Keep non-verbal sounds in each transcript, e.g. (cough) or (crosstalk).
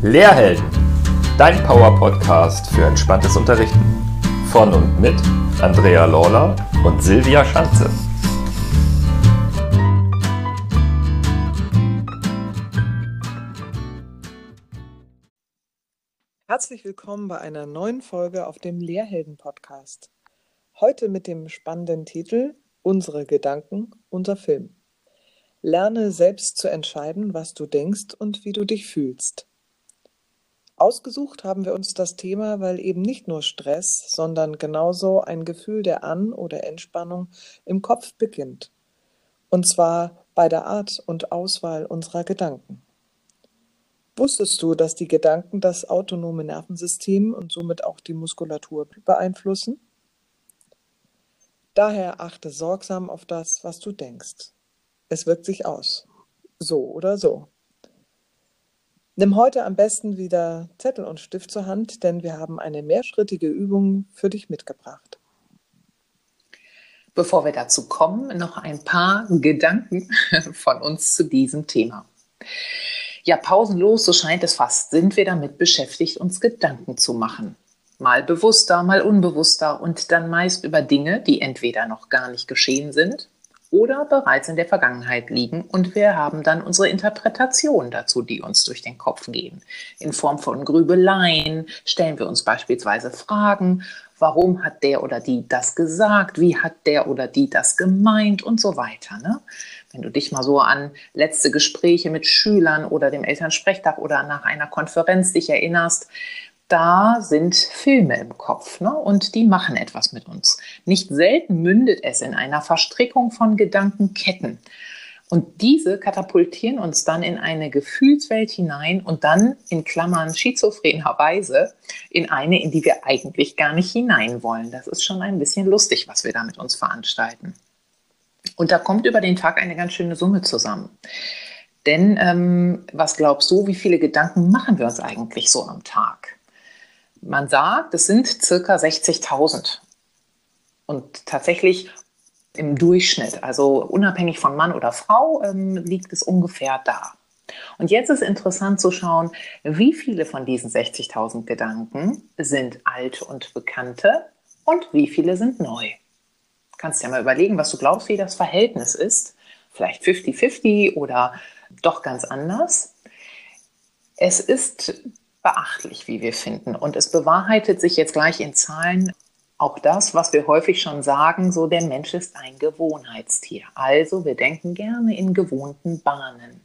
Lehrhelden, dein Power-Podcast für entspanntes Unterrichten. Von und mit Andrea Lawler und Silvia Schanze. Herzlich willkommen bei einer neuen Folge auf dem Lehrhelden-Podcast. Heute mit dem spannenden Titel Unsere Gedanken, unser Film. Lerne selbst zu entscheiden, was du denkst und wie du dich fühlst. Ausgesucht haben wir uns das Thema, weil eben nicht nur Stress, sondern genauso ein Gefühl der An- oder Entspannung im Kopf beginnt. Und zwar bei der Art und Auswahl unserer Gedanken. Wusstest du, dass die Gedanken das autonome Nervensystem und somit auch die Muskulatur beeinflussen? Daher achte sorgsam auf das, was du denkst. Es wirkt sich aus. So oder so. Nimm heute am besten wieder Zettel und Stift zur Hand, denn wir haben eine mehrschrittige Übung für dich mitgebracht. Bevor wir dazu kommen, noch ein paar Gedanken (laughs) von uns zu diesem Thema. Ja, pausenlos, so scheint es fast, sind wir damit beschäftigt, uns Gedanken zu machen. Mal bewusster, mal unbewusster und dann meist über Dinge, die entweder noch gar nicht geschehen sind oder bereits in der Vergangenheit liegen und wir haben dann unsere Interpretation dazu, die uns durch den Kopf gehen. In Form von Grübeleien stellen wir uns beispielsweise Fragen, warum hat der oder die das gesagt, wie hat der oder die das gemeint und so weiter. Ne? Wenn du dich mal so an letzte Gespräche mit Schülern oder dem Elternsprechtag oder nach einer Konferenz dich erinnerst, da sind Filme im Kopf ne? und die machen etwas mit uns. Nicht selten mündet es in einer Verstrickung von Gedankenketten. Und diese katapultieren uns dann in eine Gefühlswelt hinein und dann in Klammern schizophrenerweise in eine, in die wir eigentlich gar nicht hinein wollen. Das ist schon ein bisschen lustig, was wir da mit uns veranstalten. Und da kommt über den Tag eine ganz schöne Summe zusammen. Denn ähm, was glaubst du, wie viele Gedanken machen wir uns eigentlich so am Tag? Man sagt, es sind circa 60.000. Und tatsächlich im Durchschnitt, also unabhängig von Mann oder Frau, ähm, liegt es ungefähr da. Und jetzt ist interessant zu schauen, wie viele von diesen 60.000 Gedanken sind alte und bekannte und wie viele sind neu. Kannst ja mal überlegen, was du glaubst, wie das Verhältnis ist. Vielleicht 50-50 oder doch ganz anders. Es ist beachtlich, wie wir finden. Und es bewahrheitet sich jetzt gleich in Zahlen auch das, was wir häufig schon sagen, so der Mensch ist ein Gewohnheitstier. Also wir denken gerne in gewohnten Bahnen.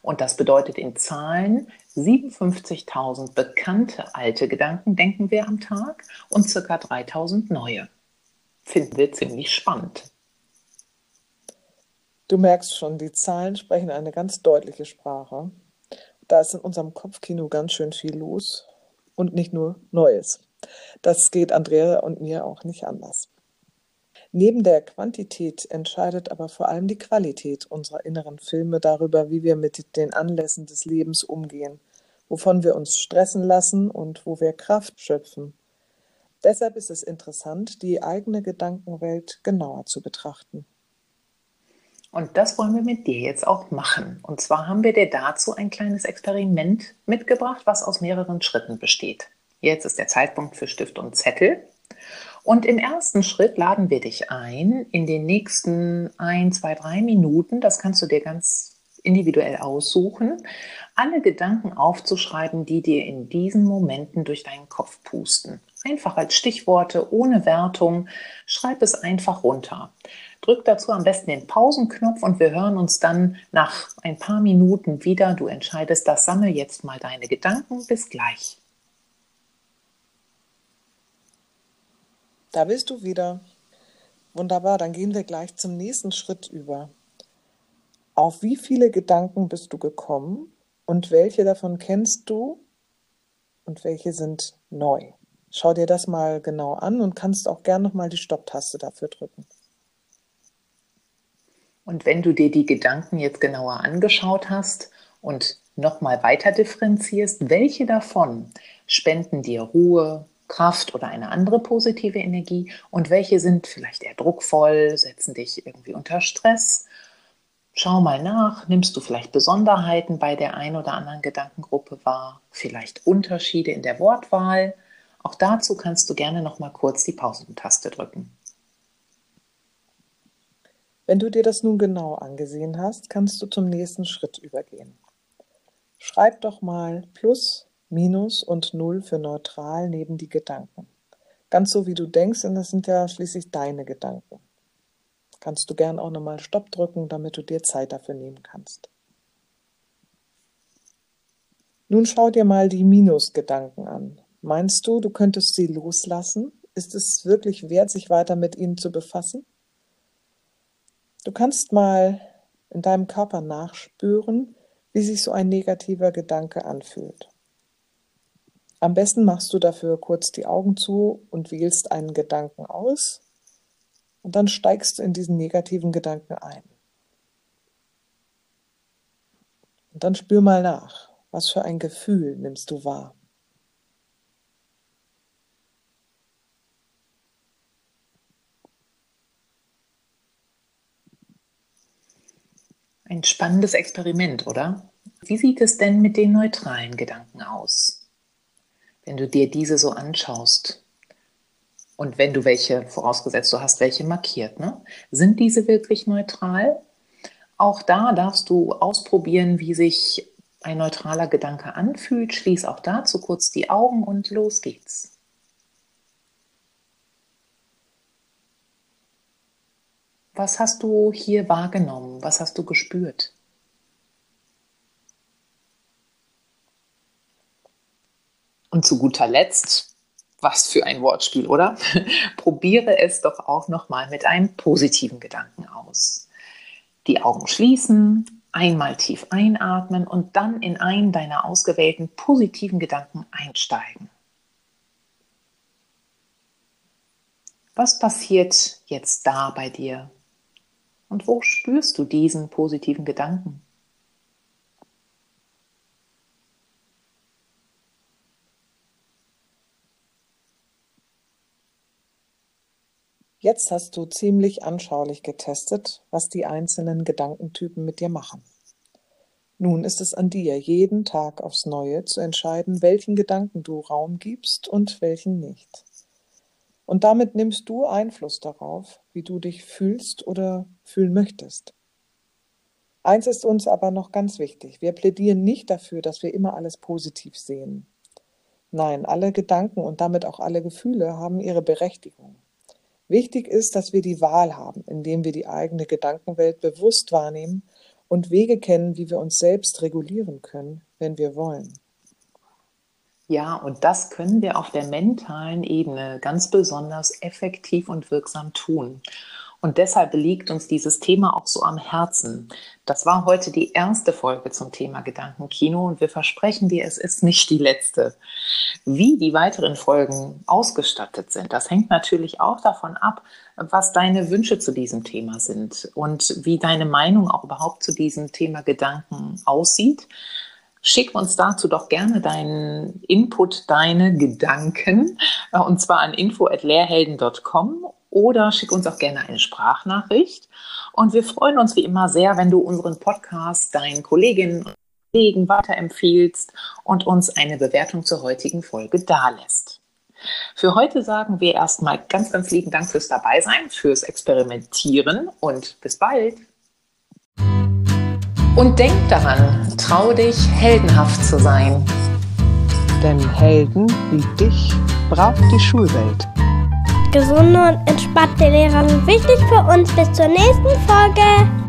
Und das bedeutet in Zahlen 57.000 bekannte alte Gedanken denken wir am Tag und ca. 3.000 neue. Finden wir ziemlich spannend. Du merkst schon, die Zahlen sprechen eine ganz deutliche Sprache. Da ist in unserem Kopfkino ganz schön viel los und nicht nur Neues. Das geht Andrea und mir auch nicht anders. Neben der Quantität entscheidet aber vor allem die Qualität unserer inneren Filme darüber, wie wir mit den Anlässen des Lebens umgehen, wovon wir uns stressen lassen und wo wir Kraft schöpfen. Deshalb ist es interessant, die eigene Gedankenwelt genauer zu betrachten. Und das wollen wir mit dir jetzt auch machen. Und zwar haben wir dir dazu ein kleines Experiment mitgebracht, was aus mehreren Schritten besteht. Jetzt ist der Zeitpunkt für Stift und Zettel. Und im ersten Schritt laden wir dich ein, in den nächsten ein, zwei, drei Minuten, das kannst du dir ganz individuell aussuchen, alle Gedanken aufzuschreiben, die dir in diesen Momenten durch deinen Kopf pusten. Einfach als Stichworte, ohne Wertung. Schreib es einfach runter. Drück dazu am besten den Pausenknopf und wir hören uns dann nach ein paar Minuten wieder. Du entscheidest das, sammel jetzt mal deine Gedanken. Bis gleich. Da bist du wieder. Wunderbar, dann gehen wir gleich zum nächsten Schritt über. Auf wie viele Gedanken bist du gekommen und welche davon kennst du und welche sind neu? Schau dir das mal genau an und kannst auch gern nochmal die Stopptaste dafür drücken. Und wenn du dir die Gedanken jetzt genauer angeschaut hast und nochmal weiter differenzierst, welche davon spenden dir Ruhe, Kraft oder eine andere positive Energie und welche sind vielleicht eher druckvoll, setzen dich irgendwie unter Stress Schau mal nach, nimmst du vielleicht Besonderheiten bei der ein oder anderen Gedankengruppe wahr, vielleicht Unterschiede in der Wortwahl. Auch dazu kannst du gerne noch mal kurz die Pausentaste drücken. Wenn du dir das nun genau angesehen hast, kannst du zum nächsten Schritt übergehen. Schreib doch mal Plus, Minus und Null für neutral neben die Gedanken. Ganz so wie du denkst, denn das sind ja schließlich deine Gedanken kannst du gern auch nochmal Stopp drücken, damit du dir Zeit dafür nehmen kannst. Nun schau dir mal die Minusgedanken an. Meinst du, du könntest sie loslassen? Ist es wirklich wert, sich weiter mit ihnen zu befassen? Du kannst mal in deinem Körper nachspüren, wie sich so ein negativer Gedanke anfühlt. Am besten machst du dafür kurz die Augen zu und wählst einen Gedanken aus und dann steigst du in diesen negativen Gedanken ein. Und dann spür mal nach, was für ein Gefühl nimmst du wahr. Ein spannendes Experiment, oder? Wie sieht es denn mit den neutralen Gedanken aus? Wenn du dir diese so anschaust, und wenn du welche, vorausgesetzt du hast welche markiert, ne? sind diese wirklich neutral? Auch da darfst du ausprobieren, wie sich ein neutraler Gedanke anfühlt. Schließ auch dazu kurz die Augen und los geht's. Was hast du hier wahrgenommen? Was hast du gespürt? Und zu guter Letzt, was für ein Wortspiel, oder? (laughs) Probiere es doch auch nochmal mit einem positiven Gedanken aus. Die Augen schließen, einmal tief einatmen und dann in einen deiner ausgewählten positiven Gedanken einsteigen. Was passiert jetzt da bei dir? Und wo spürst du diesen positiven Gedanken? Jetzt hast du ziemlich anschaulich getestet, was die einzelnen Gedankentypen mit dir machen. Nun ist es an dir, jeden Tag aufs Neue zu entscheiden, welchen Gedanken du Raum gibst und welchen nicht. Und damit nimmst du Einfluss darauf, wie du dich fühlst oder fühlen möchtest. Eins ist uns aber noch ganz wichtig. Wir plädieren nicht dafür, dass wir immer alles positiv sehen. Nein, alle Gedanken und damit auch alle Gefühle haben ihre Berechtigung. Wichtig ist, dass wir die Wahl haben, indem wir die eigene Gedankenwelt bewusst wahrnehmen und Wege kennen, wie wir uns selbst regulieren können, wenn wir wollen. Ja, und das können wir auf der mentalen Ebene ganz besonders effektiv und wirksam tun. Und deshalb liegt uns dieses Thema auch so am Herzen. Das war heute die erste Folge zum Thema Gedankenkino und wir versprechen dir, es ist nicht die letzte. Wie die weiteren Folgen ausgestattet sind, das hängt natürlich auch davon ab, was deine Wünsche zu diesem Thema sind und wie deine Meinung auch überhaupt zu diesem Thema Gedanken aussieht. Schick uns dazu doch gerne deinen Input, deine Gedanken, und zwar an info.lehrhelden.com oder schick uns auch gerne eine Sprachnachricht. Und wir freuen uns wie immer sehr, wenn du unseren Podcast deinen Kolleginnen und Kollegen weiterempfiehlst und uns eine Bewertung zur heutigen Folge dalässt. Für heute sagen wir erstmal ganz, ganz lieben Dank fürs Dabeisein, fürs Experimentieren und bis bald. Und denk daran, trau dich, heldenhaft zu sein. Denn Helden wie dich braucht die Schulwelt. Gesunde und entspannte Lehrer sind wichtig für uns. Bis zur nächsten Folge.